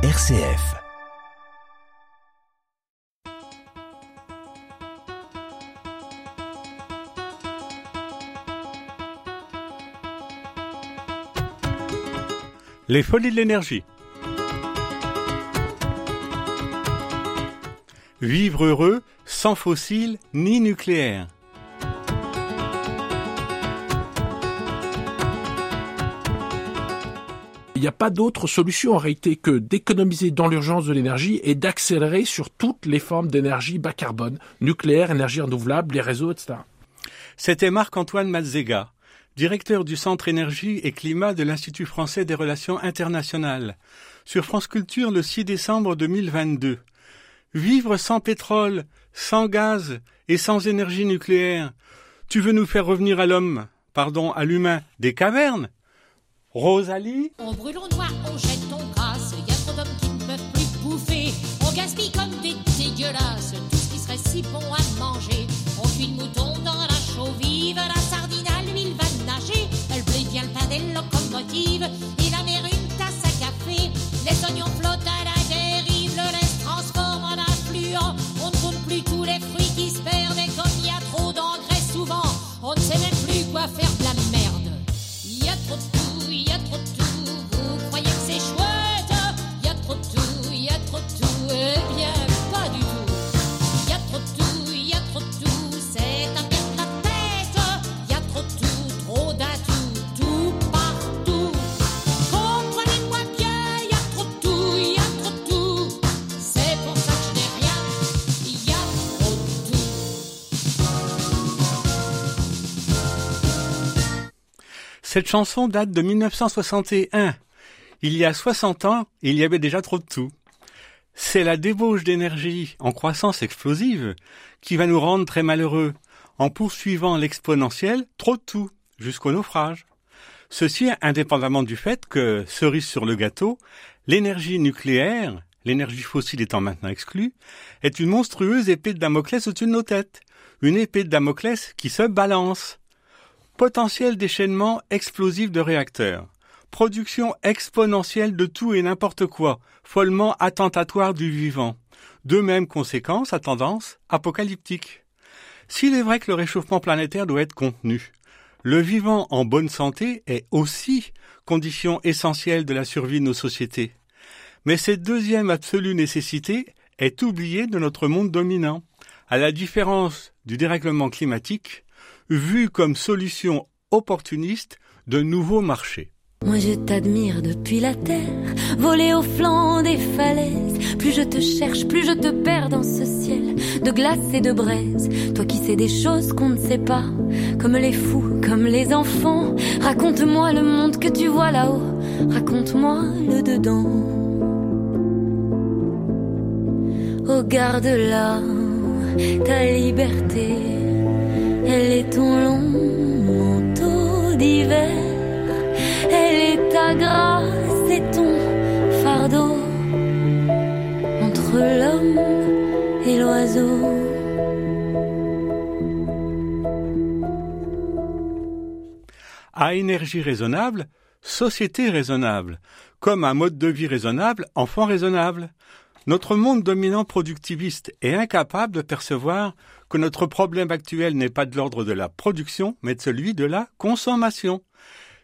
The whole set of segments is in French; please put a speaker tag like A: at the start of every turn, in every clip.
A: RCF.
B: Les folies de l'énergie. Vivre heureux sans fossiles ni nucléaire.
C: Il n'y a pas d'autre solution en réalité que d'économiser dans l'urgence de l'énergie et d'accélérer sur toutes les formes d'énergie bas carbone, nucléaire, énergie renouvelable, les réseaux, etc.
B: C'était Marc-Antoine Mazzega, directeur du Centre Énergie et Climat de l'Institut français des relations internationales, sur France Culture le 6 décembre 2022. Vivre sans pétrole, sans gaz et sans énergie nucléaire. Tu veux nous faire revenir à l'homme, pardon, à l'humain, des cavernes? Rosalie?
D: On brûle, on noie, on jette, on grasse. Y a trop d'hommes qui ne peuvent plus bouffer. On gaspille comme des dégueulasses tout ce qui serait si bon à manger. On cuit le mouton dans la chaux vive. La sardine à l'huile va nager. Elle plaît bien le pain des locomotives. Et la mer une tasse à café. Les oignons flottent à la dérive. Le se transforme en affluent. On ne compte plus tous les fruits qui se perdent. Et comme il y a trop d'engrais souvent, on ne sait même plus quoi faire
B: Cette chanson date de 1961. Il y a 60 ans, il y avait déjà trop de tout. C'est la débauche d'énergie en croissance explosive qui va nous rendre très malheureux en poursuivant l'exponentielle trop de tout jusqu'au naufrage. Ceci indépendamment du fait que, cerise sur le gâteau, l'énergie nucléaire, l'énergie fossile étant maintenant exclue, est une monstrueuse épée de Damoclès au-dessus de nos têtes. Une épée de Damoclès qui se balance. Potentiel déchaînement explosif de réacteurs. Production exponentielle de tout et n'importe quoi, follement attentatoire du vivant. Deux mêmes conséquences à tendance apocalyptique. S'il est vrai que le réchauffement planétaire doit être contenu, le vivant en bonne santé est aussi condition essentielle de la survie de nos sociétés. Mais cette deuxième absolue nécessité est oubliée de notre monde dominant, à la différence du dérèglement climatique, vu comme solution opportuniste de nouveaux marchés.
E: Moi je t'admire depuis la terre, voler au flanc des falaises. Plus je te cherche, plus je te perds dans ce ciel de glace et de braise. Toi qui sais des choses qu'on ne sait pas, comme les fous, comme les enfants. Raconte-moi le monde que tu vois là-haut, raconte-moi le dedans. Oh garde-la, ta liberté, elle est ton long manteau d'hiver. Elle est ta grâce et ton fardeau entre l'homme et l'oiseau.
B: À énergie raisonnable, société raisonnable, comme un mode de vie raisonnable, enfant raisonnable. Notre monde dominant productiviste est incapable de percevoir que notre problème actuel n'est pas de l'ordre de la production, mais de celui de la consommation.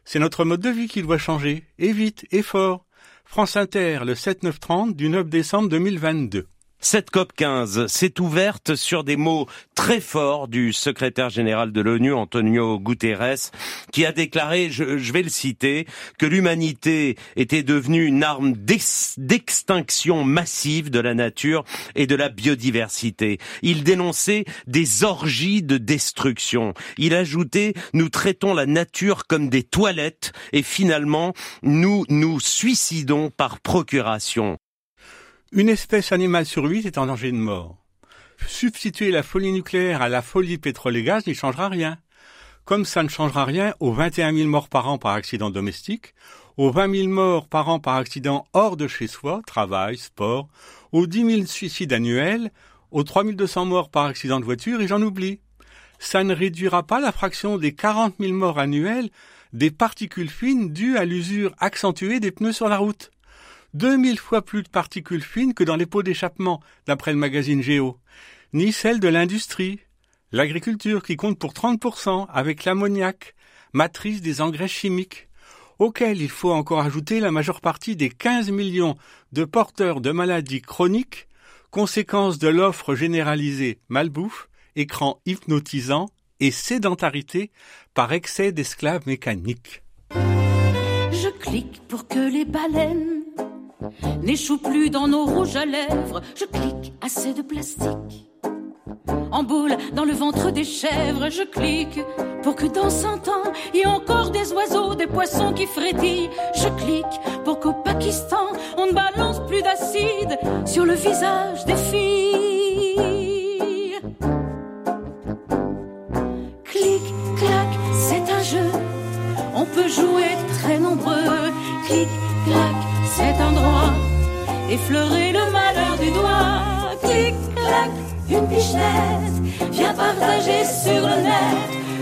B: C'est notre mode de vie qui doit changer, et vite, et fort. France Inter, le 7-9-30 du 9 décembre 2022.
F: Cette COP 15 s'est ouverte sur des mots très forts du secrétaire général de l'ONU, Antonio Guterres, qui a déclaré, je, vais le citer, que l'humanité était devenue une arme d'ex- d'extinction massive de la nature et de la biodiversité. Il dénonçait des orgies de destruction. Il ajoutait, nous traitons la nature comme des toilettes et finalement, nous nous suicidons par procuration.
B: Une espèce animale sur huit est en danger de mort. Substituer la folie nucléaire à la folie pétrole et gaz n'y changera rien. Comme ça ne changera rien aux 21 000 morts par an par accident domestique, aux 20 000 morts par an par accident hors de chez soi, travail, sport, aux 10 000 suicides annuels, aux 3 200 morts par accident de voiture, et j'en oublie. Ça ne réduira pas la fraction des 40 000 morts annuels des particules fines dues à l'usure accentuée des pneus sur la route. 2000 fois plus de particules fines que dans les pots d'échappement, d'après le magazine Géo, ni celles de l'industrie, l'agriculture qui compte pour 30% avec l'ammoniac, matrice des engrais chimiques, auquel il faut encore ajouter la majeure partie des 15 millions de porteurs de maladies chroniques, conséquence de l'offre généralisée malbouffe, écran hypnotisant et sédentarité par excès d'esclaves mécaniques.
G: Je clique pour que les baleines n'échouent plus dans nos rouges à lèvres. Je clique assez de plastique en boule dans le ventre des chèvres. Je clique pour que dans cent ans, il y ait encore des oiseaux, des poissons qui frétillent. Je clique pour qu'au Pakistan, on ne balance plus d'acide sur le visage des filles.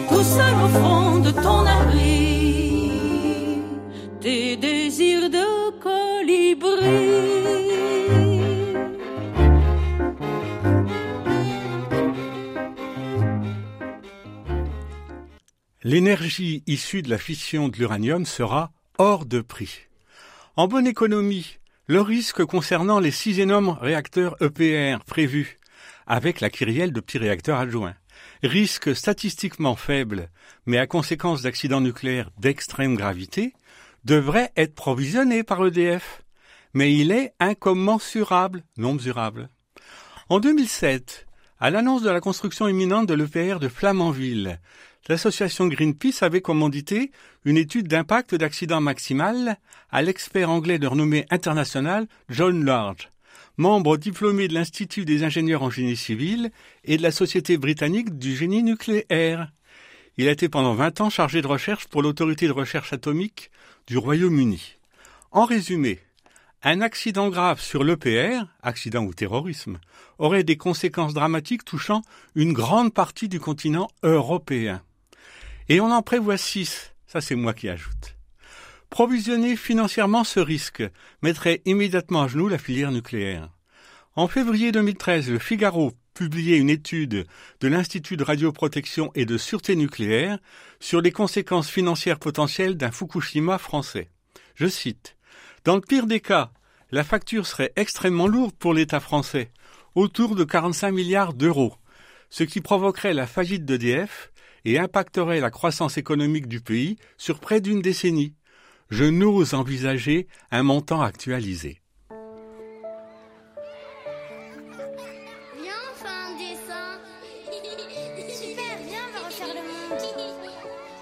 G: Tout seul au fond de ton abri, tes désirs de colibri.
B: L'énergie issue de la fission de l'uranium sera hors de prix. En bonne économie, le risque concernant les six énormes réacteurs EPR prévus avec la kyrielle de petits réacteurs adjoints. Risque statistiquement faible, mais à conséquence d'accidents nucléaires d'extrême gravité, devrait être provisionné par l'EDF. Mais il est incommensurable, non mesurable. En 2007, à l'annonce de la construction imminente de l'EPR de Flamanville, l'association Greenpeace avait commandité une étude d'impact d'accident maximal à l'expert anglais de renommée internationale John Large membre diplômé de l'Institut des ingénieurs en génie civil et de la Société britannique du génie nucléaire. Il a été pendant 20 ans chargé de recherche pour l'autorité de recherche atomique du Royaume-Uni. En résumé, un accident grave sur l'EPR, accident ou terrorisme, aurait des conséquences dramatiques touchant une grande partie du continent européen. Et on en prévoit six, ça c'est moi qui ajoute. Provisionner financièrement ce risque mettrait immédiatement à genoux la filière nucléaire. En février 2013, le Figaro publiait une étude de l'Institut de radioprotection et de sûreté nucléaire sur les conséquences financières potentielles d'un Fukushima français. Je cite Dans le pire des cas, la facture serait extrêmement lourde pour l'État français, autour de 45 milliards d'euros, ce qui provoquerait la faillite d'EDF et impacterait la croissance économique du pays sur près d'une décennie je n'ose envisager un montant actualisé.
H: Viens, on fait un dessin. Super, viens, on va refaire le monde.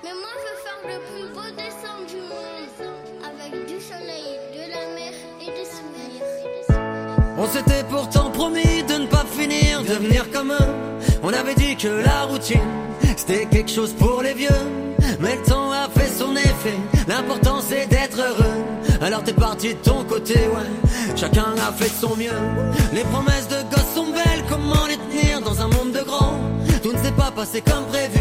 H: Mais moi, je veux faire le plus beau dessin du monde. Avec du soleil, de la mer et des souvenirs.
I: On s'était pourtant promis de ne pas finir, de venir comme eux. On avait dit que la routine, c'était quelque chose pour les vieux. Mais le temps a fait son effet, l'important c'est d'être heureux. Alors t'es parti de ton côté, ouais. Chacun a fait son mieux. Les promesses de gosses sont belles, comment les tenir dans un monde de grands? Tout ne s'est pas passé comme prévu.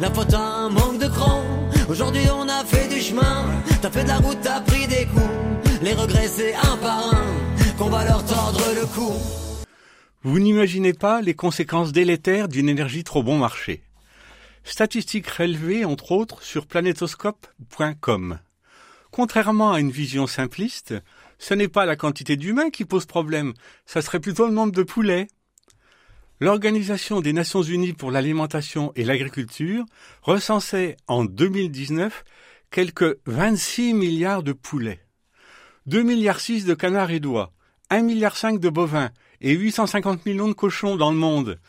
I: La faute a un manque de cran. Aujourd'hui on a fait du chemin. T'as fait de la route, t'as pris des coups. Les regrets c'est un par un qu'on va leur tordre le cou.
B: Vous n'imaginez pas les conséquences délétères d'une énergie trop bon marché. Statistiques relevées entre autres sur planetoscope.com. Contrairement à une vision simpliste, ce n'est pas la quantité d'humains qui pose problème, ça serait plutôt le nombre de poulets. L'Organisation des Nations Unies pour l'alimentation et l'agriculture recensait en 2019 quelques 26 milliards de poulets, 2 milliards 6 de canards et d'oies, 1 milliard 5 de bovins et 850 millions de cochons dans le monde,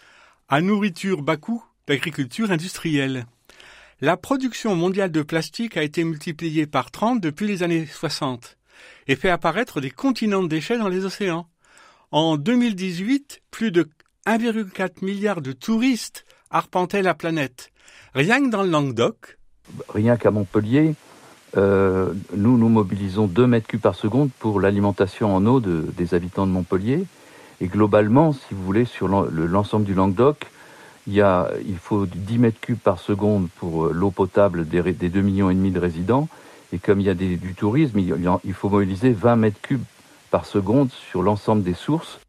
B: à nourriture bas coût d'agriculture industrielle. La production mondiale de plastique a été multipliée par 30 depuis les années 60 et fait apparaître des continents de déchets dans les océans. En 2018, plus de 1,4 milliard de touristes arpentaient la planète. Rien que dans le Languedoc.
J: Rien qu'à Montpellier, euh, nous nous mobilisons 2 mètres cubes par seconde pour l'alimentation en eau de, des habitants de Montpellier. Et globalement, si vous voulez, sur l'ensemble du Languedoc, il, faut 10 mètres cubes par seconde pour euh, l'eau potable des, des 2 millions de résidents. Et comme il y a du tourisme, il, faut mobiliser 20 mètres cubes par seconde sur l'ensemble des sources.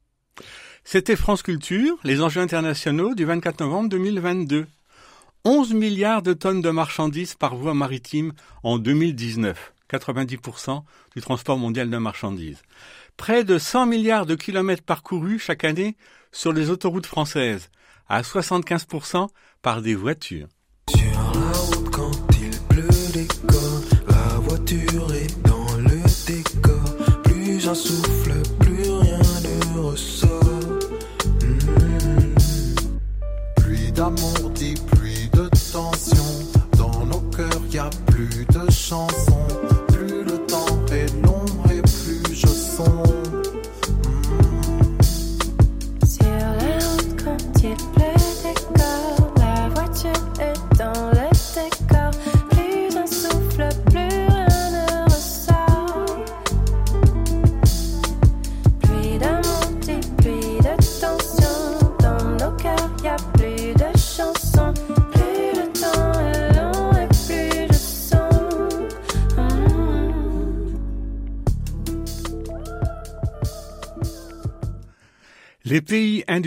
B: C'était France Culture, les enjeux internationaux du 24 novembre 2022. 11 milliards de tonnes de marchandises par voie maritime en 2019, 90% du transport mondial de marchandises. Près de 100 milliards de kilomètres parcourus chaque année sur les autoroutes françaises, à 75% par des voitures.
K: Sur la route quand il pleut des corps, la voiture est dans le décor. Plus un souffle, plus rien ne ressort. Hmm. Pluie d'amour dit pluie de tension. Dans nos cœurs y a plus de chansons.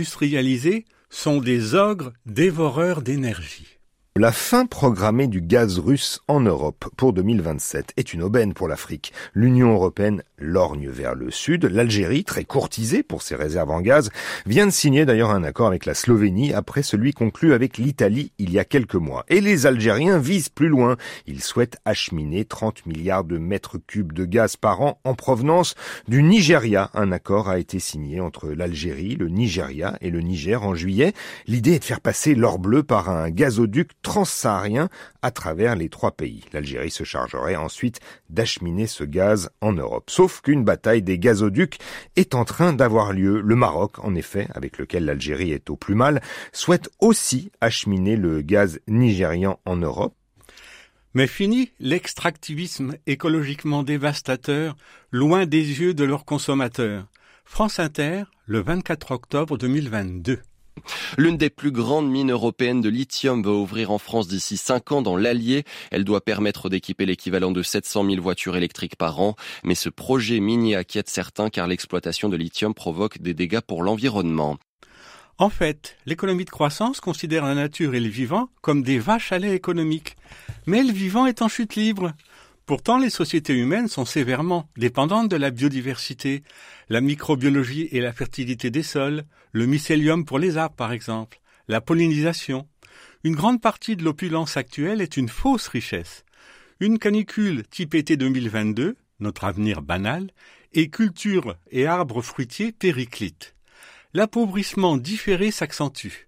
B: Industrialisés sont des ogres dévoreurs d'énergie.
L: La fin programmée du gaz russe en Europe pour 2027 est une aubaine pour l'Afrique. L'Union européenne lorgne vers le sud. L'Algérie, très courtisée pour ses réserves en gaz, vient de signer d'ailleurs un accord avec la Slovénie après celui conclu avec l'Italie il y a quelques mois. Et les Algériens visent plus loin. Ils souhaitent acheminer 30 milliards de mètres cubes de gaz par an en provenance du Nigeria. Un accord a été signé entre l'Algérie, le Nigeria et le Niger en juillet. L'idée est de faire passer l'or bleu par un gazoduc transsaharien à travers les trois pays. L'Algérie se chargerait ensuite d'acheminer ce gaz en Europe. Sauf qu'une bataille des gazoducs est en train d'avoir lieu. Le Maroc, en effet, avec lequel l'Algérie est au plus mal, souhaite aussi acheminer le gaz nigérian en Europe.
B: Mais fini l'extractivisme écologiquement dévastateur, loin des yeux de leurs consommateurs. France Inter, le 24 octobre 2022.
M: L'une des plus grandes mines européennes de lithium va ouvrir en France d'ici 5 ans dans l'Allier. Elle doit permettre d'équiper l'équivalent de 700 000 voitures électriques par an. Mais ce projet minier inquiète certains car l'exploitation de lithium provoque des dégâts pour l'environnement.
B: En fait, l'économie de croissance considère la nature et le vivant comme des vaches à lait économiques. Mais le vivant est en chute libre. Pourtant, les sociétés humaines sont sévèrement dépendantes de la biodiversité, la microbiologie et la fertilité des sols, le mycélium pour les arbres par exemple, la pollinisation. Une grande partie de l'opulence actuelle est une fausse richesse. Une canicule type été 2022, notre avenir banal, et culture et arbres fruitiers périclites. L'appauvrissement différé s'accentue,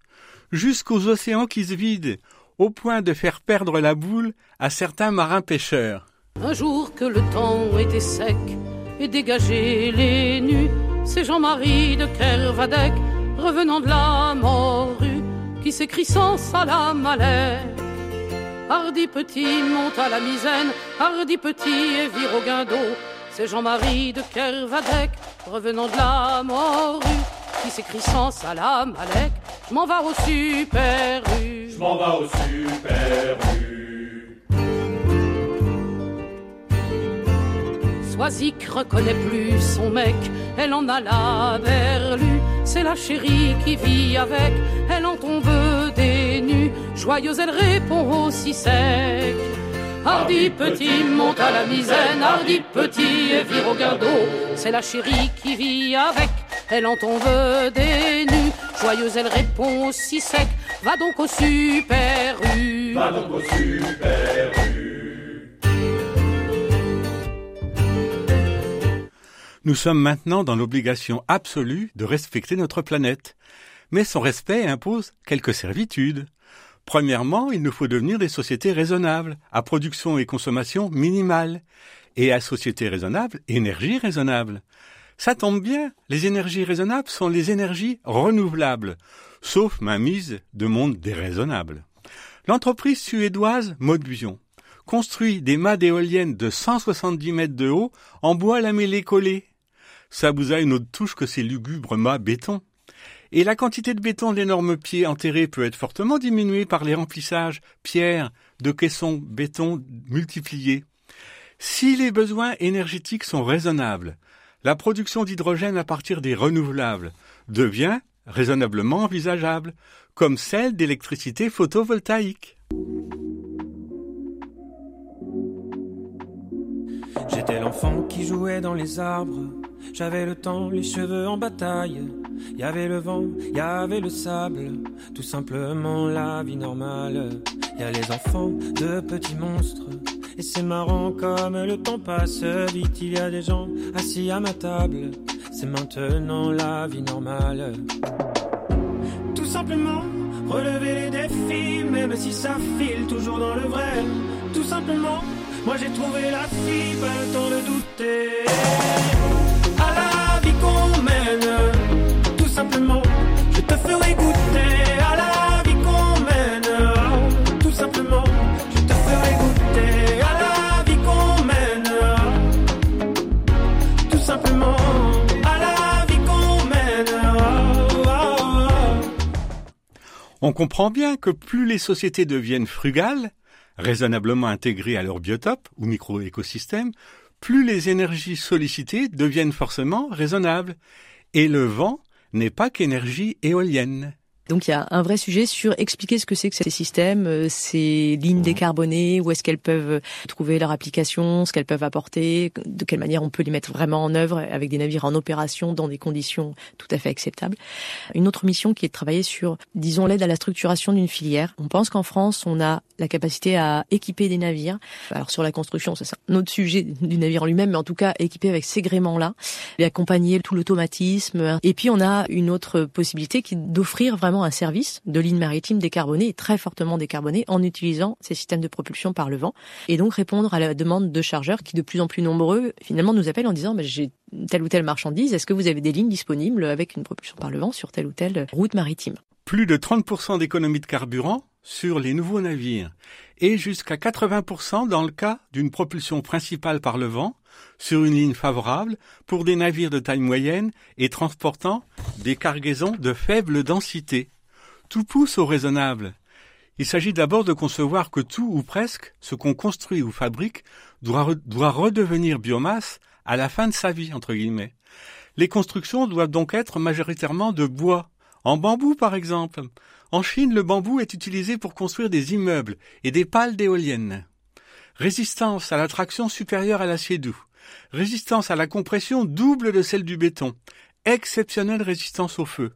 B: jusqu'aux océans qui se vident, au point de faire perdre la boule à certains marins pêcheurs.
A: Un jour que le temps était sec et dégagé les nus, c'est Jean-Marie de Kervadec, revenant de la morue, qui s'écrit sans salam. Hardi petit monte à la misaine, hardi petit et vire au guindeau. C'est Jean-Marie de Kervadec, revenant de la morue, qui s'écrit sans salam alek. Je m'en vais au super.
N: Je m'en vais au super.
A: Soisic reconnaît plus son mec, elle en a la verlue. C'est la chérie qui vit avec, elle en tombe des nues. Joyeuse, elle répond aussi sec. Hardi petit monte à la misaine, hardi petit et vire au guindeau. C'est la chérie qui vit avec, elle en tombe des nues. Joyeuse, elle répond aussi sec. Va donc au super U.
N: Va donc au super U.
B: Nous sommes maintenant dans l'obligation absolue de respecter notre planète. Mais son respect impose quelques servitudes. Premièrement, il nous faut devenir des sociétés raisonnables, à production et consommation minimale, et à société raisonnable, énergie raisonnable. Ça tombe bien, les énergies raisonnables sont les énergies renouvelables, sauf mainmise de monde déraisonnable. L'entreprise suédoise Modvion construit des mâts d'éoliennes de 170 mètres de haut en bois lamellé collé. Ça vous a une autre touche que ces lugubres mâts béton. Et la quantité de béton d'énormes pieds enterrés peut être fortement diminuée par les remplissages pierre de caissons béton multipliés. Si les besoins énergétiques sont raisonnables, la production d'hydrogène à partir des renouvelables devient raisonnablement envisageable, comme celle d'électricité photovoltaïque.
O: J'étais l'enfant qui jouait dans les arbres. J'avais le temps, les cheveux en bataille. Il y avait le vent, y avait le sable. Tout simplement la vie normale. Y a les enfants de petits monstres. Et c'est marrant comme le temps passe vite. Il y a des gens assis à ma table. C'est maintenant la vie normale. Tout simplement relever les défis, même si ça file toujours dans le vrai. Tout simplement, moi j'ai trouvé la fille, pas le douter. À la vie qu'on mène, tout simplement, je te ferai goûter. À la vie qu'on mène, tout simplement, je te ferai goûter. À la vie qu'on mène, tout simplement, à la vie qu'on mène.
B: On comprend bien que plus les sociétés deviennent frugales, raisonnablement intégrées à leur biotope ou micro-écosystème, plus les énergies sollicitées deviennent forcément raisonnables. Et le vent n'est pas qu'énergie éolienne.
P: Donc il y a un vrai sujet sur expliquer ce que c'est que ces systèmes, euh, ces lignes décarbonées, où est-ce qu'elles peuvent euh, trouver leur application, ce qu'elles peuvent apporter, de quelle manière on peut les mettre vraiment en œuvre avec des navires en opération dans des conditions tout à fait acceptables. Une autre mission qui est de travailler sur, disons, l'aide à la structuration d'une filière. On pense qu'en France, on a la capacité à équiper des navires. Alors sur la construction, ça, c'est un autre sujet du navire en lui-même, mais en tout cas équiper avec ces gréements-là et accompagner tout l'automatisme. Et puis on a une autre possibilité qui est d'offrir vraiment un service de ligne maritime décarbonée et très fortement décarbonée en utilisant ces systèmes de propulsion par le vent et donc répondre à la demande de chargeurs qui de plus en plus nombreux finalement nous appellent en disant j'ai telle ou telle marchandise, est-ce que vous avez des lignes disponibles avec une propulsion par le vent sur telle ou telle route maritime?
B: Plus de 30% d'économie de carburant sur les nouveaux navires et jusqu'à 80% dans le cas d'une propulsion principale par le vent sur une ligne favorable pour des navires de taille moyenne et transportant des cargaisons de faible densité. Tout pousse au raisonnable. Il s'agit d'abord de concevoir que tout ou presque ce qu'on construit ou fabrique doit, re- doit redevenir biomasse à la fin de sa vie, entre guillemets. Les constructions doivent donc être majoritairement de bois, en bambou par exemple. En Chine, le bambou est utilisé pour construire des immeubles et des pales d'éoliennes. Résistance à la traction supérieure à l'acier doux. Résistance à la compression double de celle du béton. Exceptionnelle résistance au feu.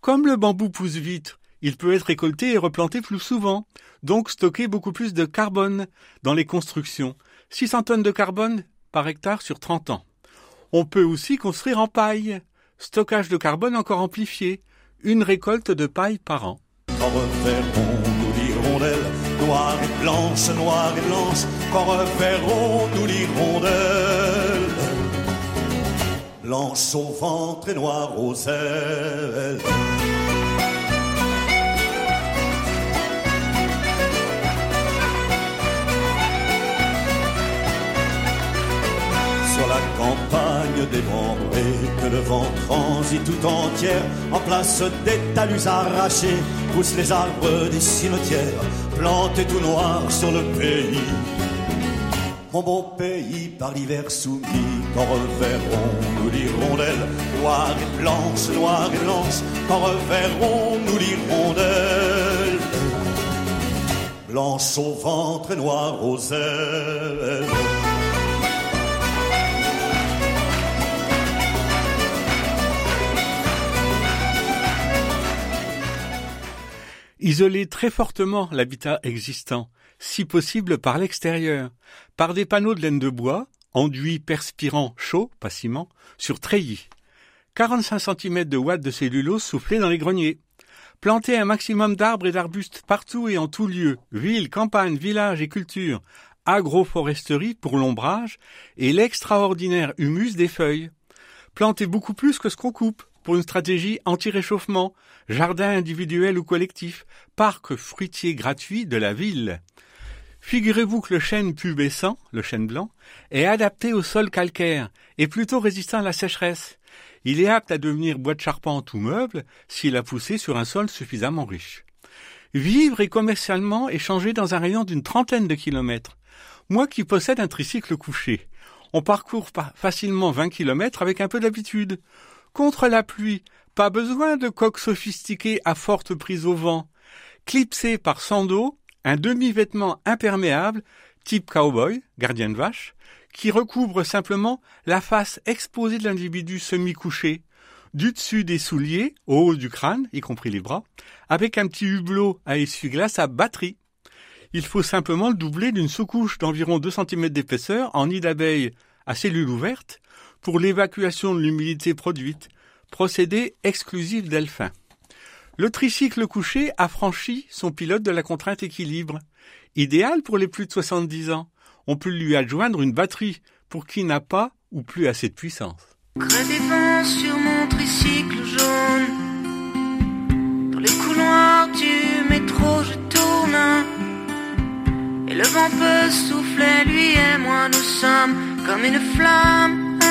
B: Comme le bambou pousse vite, il peut être récolté et replanté plus souvent, donc stocker beaucoup plus de carbone dans les constructions. 600 tonnes de carbone par hectare sur 30 ans. On peut aussi construire en paille. Stockage de carbone encore amplifié. Une récolte de paille par an.
Q: Noire et blanche, noire et blanche Quand reverrons-nous l'hirondelle Blanche au ventre et noire aux ailes Sur la campagne dévorée Que le vent transite tout entière En place des talus arrachés Poussent les arbres des cimetières Plantés tout noirs sur le pays. Mon beau pays par l'hiver soumis Quand reverrons-nous l'hirondelle Noire et blanche, noire et blanche Quand reverrons-nous l'hirondelle Blanche au ventre et noire aux ailes
B: Isoler très fortement l'habitat existant, si possible par l'extérieur, par des panneaux de laine de bois, enduits perspirant chaud, pas ciment, sur treillis. 45 cm de watts de cellulose soufflés dans les greniers. Planter un maximum d'arbres et d'arbustes partout et en tout lieu, villes, campagnes, villages et cultures, agroforesterie pour l'ombrage et l'extraordinaire humus des feuilles. Planter beaucoup plus que ce qu'on coupe pour une stratégie anti-réchauffement, jardin individuel ou collectif, parc fruitier gratuit de la ville. Figurez-vous que le chêne pubescent, le chêne blanc, est adapté au sol calcaire et plutôt résistant à la sécheresse. Il est apte à devenir bois de charpente ou meuble s'il a poussé sur un sol suffisamment riche. Vivre et commercialement échanger dans un rayon d'une trentaine de kilomètres. Moi qui possède un tricycle couché, On parcourt facilement 20 km avec un peu d'habitude. Contre la pluie, pas besoin de coques sophistiquées à forte prise au vent. Clipsé par sando, un demi-vêtement imperméable, type cowboy, gardien de vache, qui recouvre simplement la face exposée de l'individu semi-couché, du dessus des souliers, au haut du crâne, y compris les bras, avec un petit hublot à essuie-glace à batterie. Il faut simplement le doubler d'une sous-couche d'environ 2 cm d'épaisseur en nid d'abeille à cellules ouvertes pour l'évacuation de l'humidité produite, procédé exclusif d'Elfin. Le tricycle couché affranchit son pilote de la contrainte équilibre, idéal pour les plus de 70 ans. On peut lui adjoindre une batterie pour qui n'a pas ou plus assez de puissance.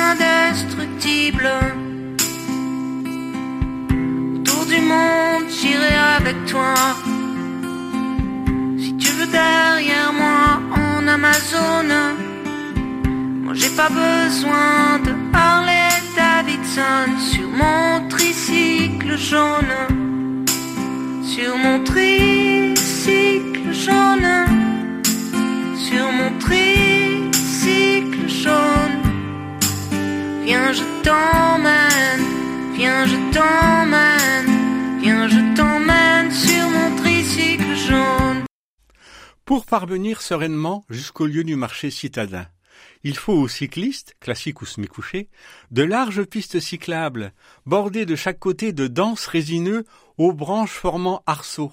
R: Indestructible. Autour du monde, j'irai avec toi. Si tu veux derrière moi en Amazon, moi j'ai pas besoin de Harley Davidson sur mon tricycle jaune. Sur mon tricycle jaune. Sur mon tricycle jaune. Viens, je t'emmène. Viens, je t'emmène. Viens, je t'emmène sur mon tricycle jaune.
B: Pour parvenir sereinement jusqu'au lieu du marché citadin, il faut aux cyclistes, classiques ou semi-couchés, de larges pistes cyclables, bordées de chaque côté de denses résineux aux branches formant arceaux,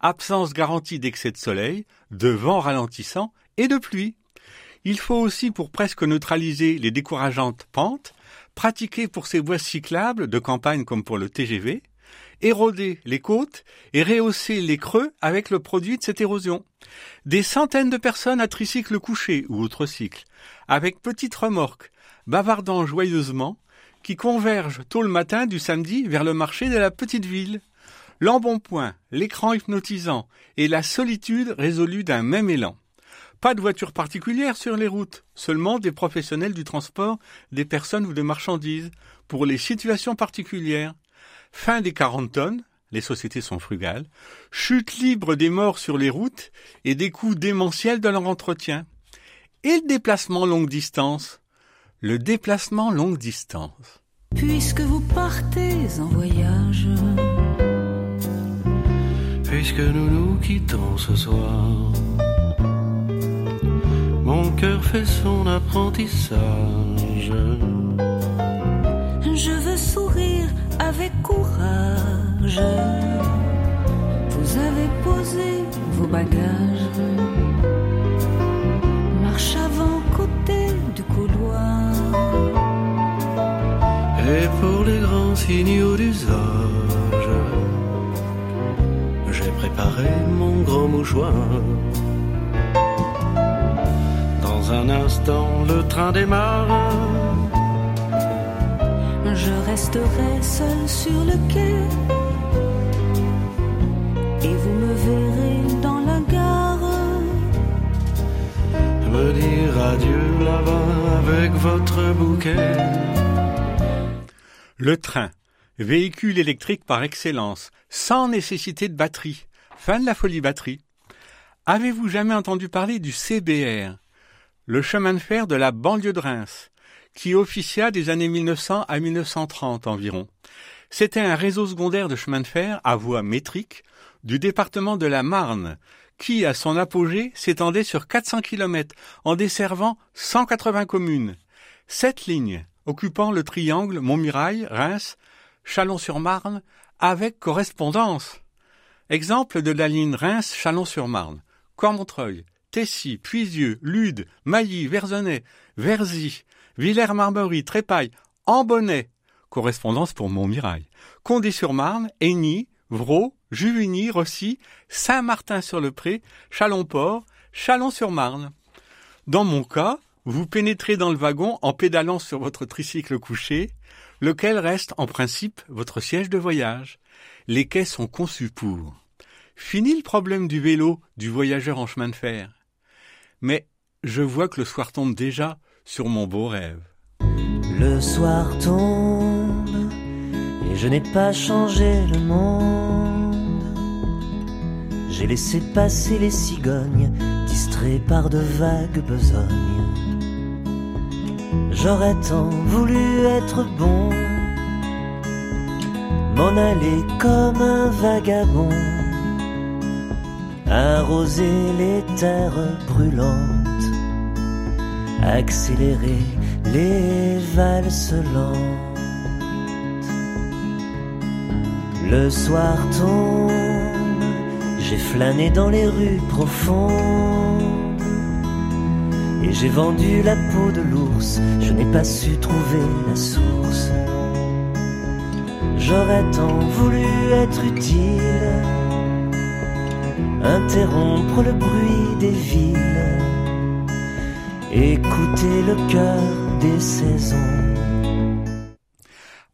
B: absence garantie d'excès de soleil, de vent ralentissant et de pluie. Il faut aussi, pour presque neutraliser les décourageantes pentes, pratiquer pour ces voies cyclables, de campagne comme pour le TGV, éroder les côtes et rehausser les creux avec le produit de cette érosion. Des centaines de personnes à tricycle couché ou autre cycle, avec petites remorques, bavardant joyeusement, qui convergent tôt le matin du samedi vers le marché de la petite ville. L'embonpoint, l'écran hypnotisant et la solitude résolue d'un même élan. Pas de voitures particulières sur les routes, seulement des professionnels du transport des personnes ou des marchandises, pour les situations particulières. Fin des 40 tonnes, les sociétés sont frugales, chute libre des morts sur les routes et des coûts démentiels de leur entretien. Et le déplacement longue distance Le déplacement longue distance.
A: Puisque vous partez en voyage,
S: Puisque nous nous quittons ce soir, mon cœur fait son apprentissage.
A: je veux sourire avec courage. Vous avez posé vos bagages. Marche avant côté du couloir.
S: Et pour les grands signaux d'usage, j'ai préparé mon grand mouchoir. Dans un instant, le train démarre.
A: Je resterai seul sur le quai. Et vous me verrez dans la gare.
S: Me dire adieu là-bas avec votre bouquet.
B: Le train, véhicule électrique par excellence, sans nécessité de batterie. Fin de la folie batterie. Avez-vous jamais entendu parler du CBR, le chemin de fer de la banlieue de Reims, qui officia des années 1900 à 1930 environ C'était un réseau secondaire de chemin de fer à voie métrique du département de la Marne, qui, à son apogée, s'étendait sur 400 km en desservant 180 communes. Sept lignes, occupant le triangle Montmirail, Reims, Chalon-sur-Marne, avec correspondance. Exemple de la ligne Reims-Chalon-sur-Marne. Cormontreuil, Tessy, Puisieux, Lude, Mailly, Verzonnet, Verzy, Villers-Marmerie, Trépaille, Ambonnet. Correspondance pour Montmirail. Condé-sur-Marne, Aigny, Vraux, Juvigny, Rossy, Saint-Martin-sur-le-Pré, Chalon-Port, Chalon-sur-Marne. Dans mon cas, vous pénétrez dans le wagon en pédalant sur votre tricycle couché, lequel reste en principe votre siège de voyage. Les quais sont conçus pour. Fini le problème du vélo du voyageur en chemin de fer. Mais je vois que le soir tombe déjà, sur mon beau rêve.
T: Le soir tombe et je n'ai pas changé le monde. J'ai laissé passer les cigognes, distraits par de vagues besognes. J'aurais tant voulu être bon, m'en aller comme un vagabond, arroser les terres brûlantes, accélérer les valses lentes. Le soir tombe, j'ai flâné dans les rues profondes. Et j'ai vendu la peau de l'ours, je n'ai pas su trouver la source. J'aurais tant voulu être utile, interrompre le bruit des villes, écouter le cœur des saisons.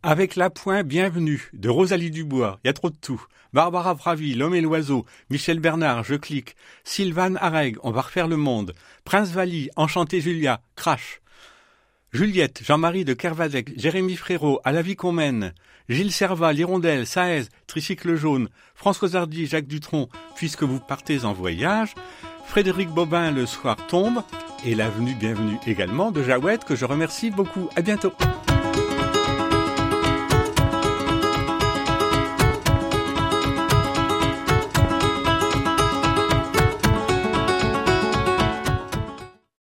B: Avec la pointe Bienvenue de Rosalie Dubois, il y a trop de tout. Barbara Pravi, L'homme et l'oiseau, Michel Bernard, Je clique, Sylvane Areg, On va refaire le monde, Prince Vali, Enchanté Julia, Crash. Juliette, Jean-Marie de Kervazek, Jérémy Frérot, À la vie qu'on mène, Gilles Servat, L'Hirondelle, Saez, Tricycle jaune, François Hardy, Jacques Dutronc, Puisque vous partez en voyage, Frédéric Bobin, Le soir tombe, et l'avenue Bienvenue également de Jaouette que je remercie beaucoup. À bientôt.